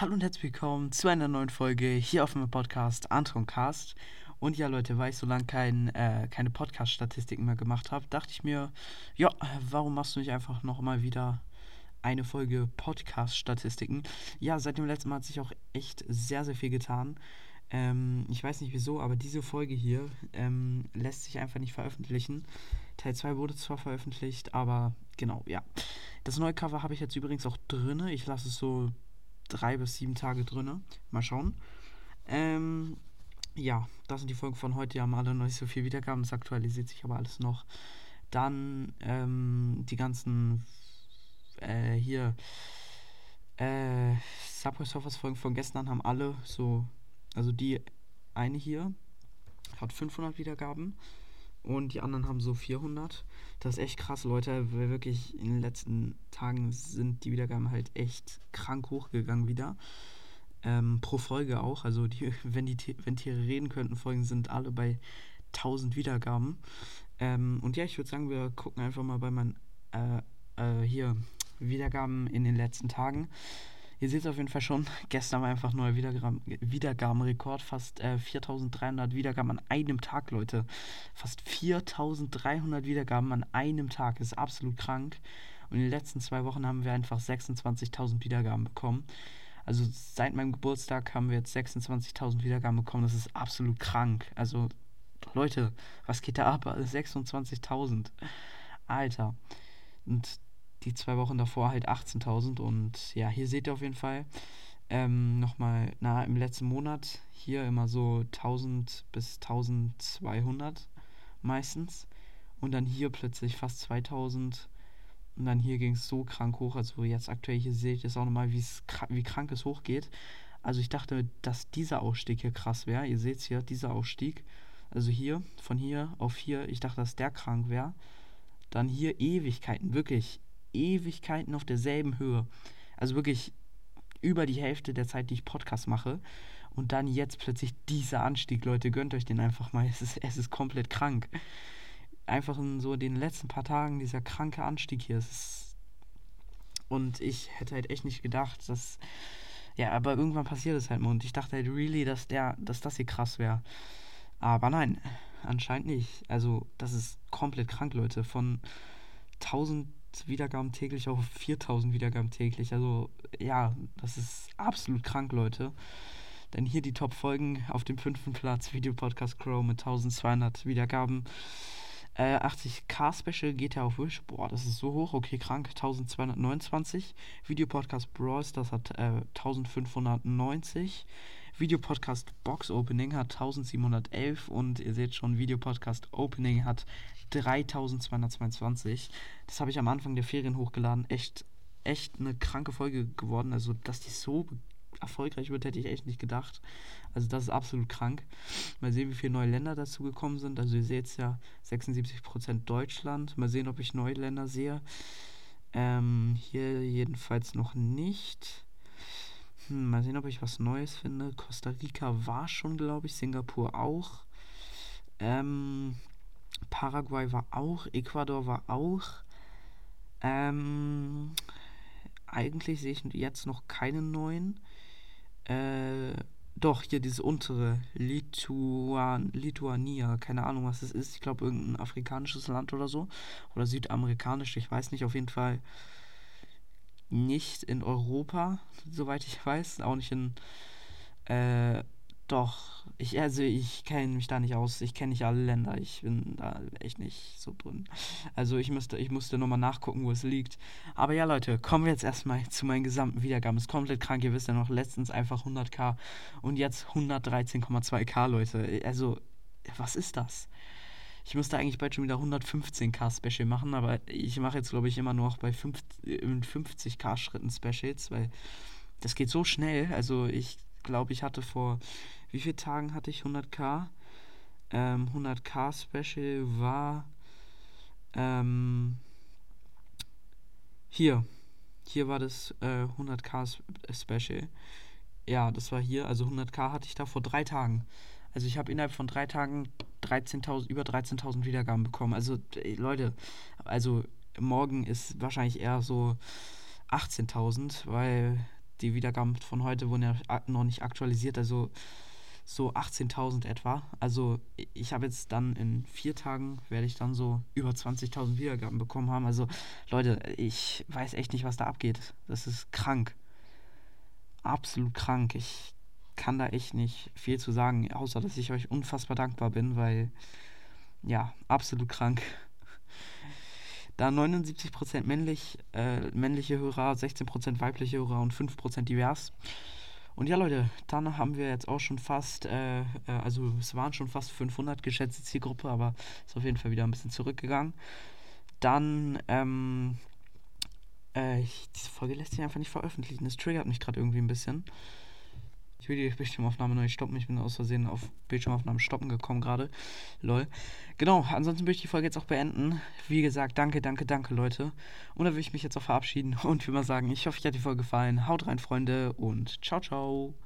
Hallo und herzlich willkommen zu einer neuen Folge hier auf meinem Podcast Antoncast. Und ja, Leute, weil ich so lange kein, äh, keine Podcast-Statistiken mehr gemacht habe, dachte ich mir, ja, warum machst du nicht einfach noch mal wieder eine Folge Podcast-Statistiken? Ja, seit dem letzten Mal hat sich auch echt sehr, sehr viel getan. Ähm, ich weiß nicht wieso, aber diese Folge hier ähm, lässt sich einfach nicht veröffentlichen. Teil 2 wurde zwar veröffentlicht, aber genau, ja. Das neue Cover habe ich jetzt übrigens auch drin. Ich lasse es so drei bis sieben Tage drin. Mal schauen. Ähm, ja, das sind die Folgen von heute. Die haben alle noch nicht so viel Wiedergaben. Es aktualisiert sich aber alles noch. Dann ähm, die ganzen äh, hier äh, Subway Surfers Folgen von gestern haben alle so, also die eine hier hat 500 Wiedergaben und die anderen haben so 400. Das ist echt krass, Leute, weil wirklich in den letzten Tagen sind die Wiedergaben halt echt krank hochgegangen wieder. Ähm, pro Folge auch, also die, wenn die wenn Tiere reden könnten, Folgen sind alle bei 1000 Wiedergaben. Ähm, und ja, ich würde sagen, wir gucken einfach mal bei meinen äh, äh, hier Wiedergaben in den letzten Tagen. Ihr seht es auf jeden Fall schon, gestern war einfach neuer Wiedergaben, Wiedergabenrekord, fast äh, 4300 Wiedergaben an einem Tag, Leute. Fast 4300 Wiedergaben an einem Tag, ist absolut krank. Und in den letzten zwei Wochen haben wir einfach 26.000 Wiedergaben bekommen. Also seit meinem Geburtstag haben wir jetzt 26.000 Wiedergaben bekommen, das ist absolut krank. Also Leute, was geht da ab? 26.000. Alter. Und die zwei Wochen davor halt 18.000 und ja, hier seht ihr auf jeden Fall ähm, nochmal, na, im letzten Monat hier immer so 1000 bis 1200 meistens und dann hier plötzlich fast 2000 und dann hier ging es so krank hoch, also jetzt aktuell hier seht ihr es auch nochmal, wie krank es hochgeht. Also ich dachte, dass dieser Ausstieg hier krass wäre. Ihr seht es hier, dieser Ausstieg. Also hier, von hier auf hier, ich dachte, dass der krank wäre. Dann hier Ewigkeiten, wirklich Ewigkeiten auf derselben Höhe. Also wirklich über die Hälfte der Zeit, die ich Podcast mache. Und dann jetzt plötzlich dieser Anstieg, Leute, gönnt euch den einfach mal. Es ist, es ist komplett krank. Einfach in so den letzten paar Tagen dieser kranke Anstieg hier. Und ich hätte halt echt nicht gedacht, dass. Ja, aber irgendwann passiert es halt mal. Und ich dachte halt really, dass der, dass das hier krass wäre. Aber nein, anscheinend nicht. Also, das ist komplett krank, Leute. Von 1000 Wiedergaben täglich auf 4000 Wiedergaben täglich. Also ja, das ist absolut krank, Leute. Denn hier die Top-Folgen auf dem fünften Platz, Videopodcast Crow mit 1200 Wiedergaben. Äh, 80k Special geht ja auf Wish. Boah, das ist so hoch. Okay, krank. 1229. Videopodcast Bros, das hat äh, 1590. Videopodcast Box Opening hat 1711 und ihr seht schon, Videopodcast Opening hat 3222. Das habe ich am Anfang der Ferien hochgeladen. Echt, echt eine kranke Folge geworden. Also, dass die so erfolgreich wird, hätte ich echt nicht gedacht. Also, das ist absolut krank. Mal sehen, wie viele neue Länder dazu gekommen sind. Also, ihr seht es ja, 76% Deutschland. Mal sehen, ob ich neue Länder sehe. Ähm, hier jedenfalls noch nicht. Hm, mal sehen, ob ich was Neues finde. Costa Rica war schon, glaube ich. Singapur auch. Ähm, Paraguay war auch, Ecuador war auch. Ähm, eigentlich sehe ich jetzt noch keinen neuen. Äh, doch, hier dieses untere, Lituan, Lituania, keine Ahnung, was das ist. Ich glaube, irgendein afrikanisches Land oder so. Oder südamerikanisch, ich weiß nicht, auf jeden Fall nicht in Europa, soweit ich weiß. Auch nicht in äh, doch, ich, also ich kenne mich da nicht aus. Ich kenne nicht alle Länder. Ich bin da echt nicht so drin. Also ich müsste, ich musste nochmal nachgucken, wo es liegt. Aber ja, Leute, kommen wir jetzt erstmal zu meinen gesamten Wiedergaben. Ist komplett krank. Ihr wisst ja noch, letztens einfach 100k und jetzt 113,2k, Leute. Also, was ist das? Ich müsste eigentlich bald schon wieder 115k Special machen, aber ich mache jetzt, glaube ich, immer noch bei 50k Schritten Specials, weil das geht so schnell. Also ich glaube, ich hatte vor wie viele Tagen hatte ich 100k? Ähm, 100k Special war ähm, hier. Hier war das äh, 100k Special. Ja, das war hier. Also 100k hatte ich da vor drei Tagen. Also ich habe innerhalb von drei Tagen 13.000 über 13.000 Wiedergaben bekommen. Also Leute, also morgen ist wahrscheinlich eher so 18.000, weil die Wiedergaben von heute wurden ja noch nicht aktualisiert, also so 18.000 etwa. Also ich habe jetzt dann in vier Tagen, werde ich dann so über 20.000 Wiedergaben bekommen haben. Also Leute, ich weiß echt nicht, was da abgeht. Das ist krank. Absolut krank. Ich kann da echt nicht viel zu sagen, außer dass ich euch unfassbar dankbar bin, weil ja, absolut krank. Da 79% männlich, äh, männliche Hörer, 16% weibliche Hörer und 5% divers. Und ja, Leute, dann haben wir jetzt auch schon fast, äh, äh, also es waren schon fast 500 geschätzte Zielgruppe, aber ist auf jeden Fall wieder ein bisschen zurückgegangen. Dann, ähm, äh, ich, diese Folge lässt sich einfach nicht veröffentlichen. Das triggert mich gerade irgendwie ein bisschen. Ich will die Bildschirmaufnahme neu stoppen. Ich bin aus Versehen auf Bildschirmaufnahmen stoppen gekommen gerade. Lol. Genau, ansonsten würde ich die Folge jetzt auch beenden. Wie gesagt, danke, danke, danke, Leute. Und dann würde ich mich jetzt auch verabschieden und wie mal sagen, ich hoffe, euch hat die Folge gefallen. Haut rein, Freunde, und ciao, ciao.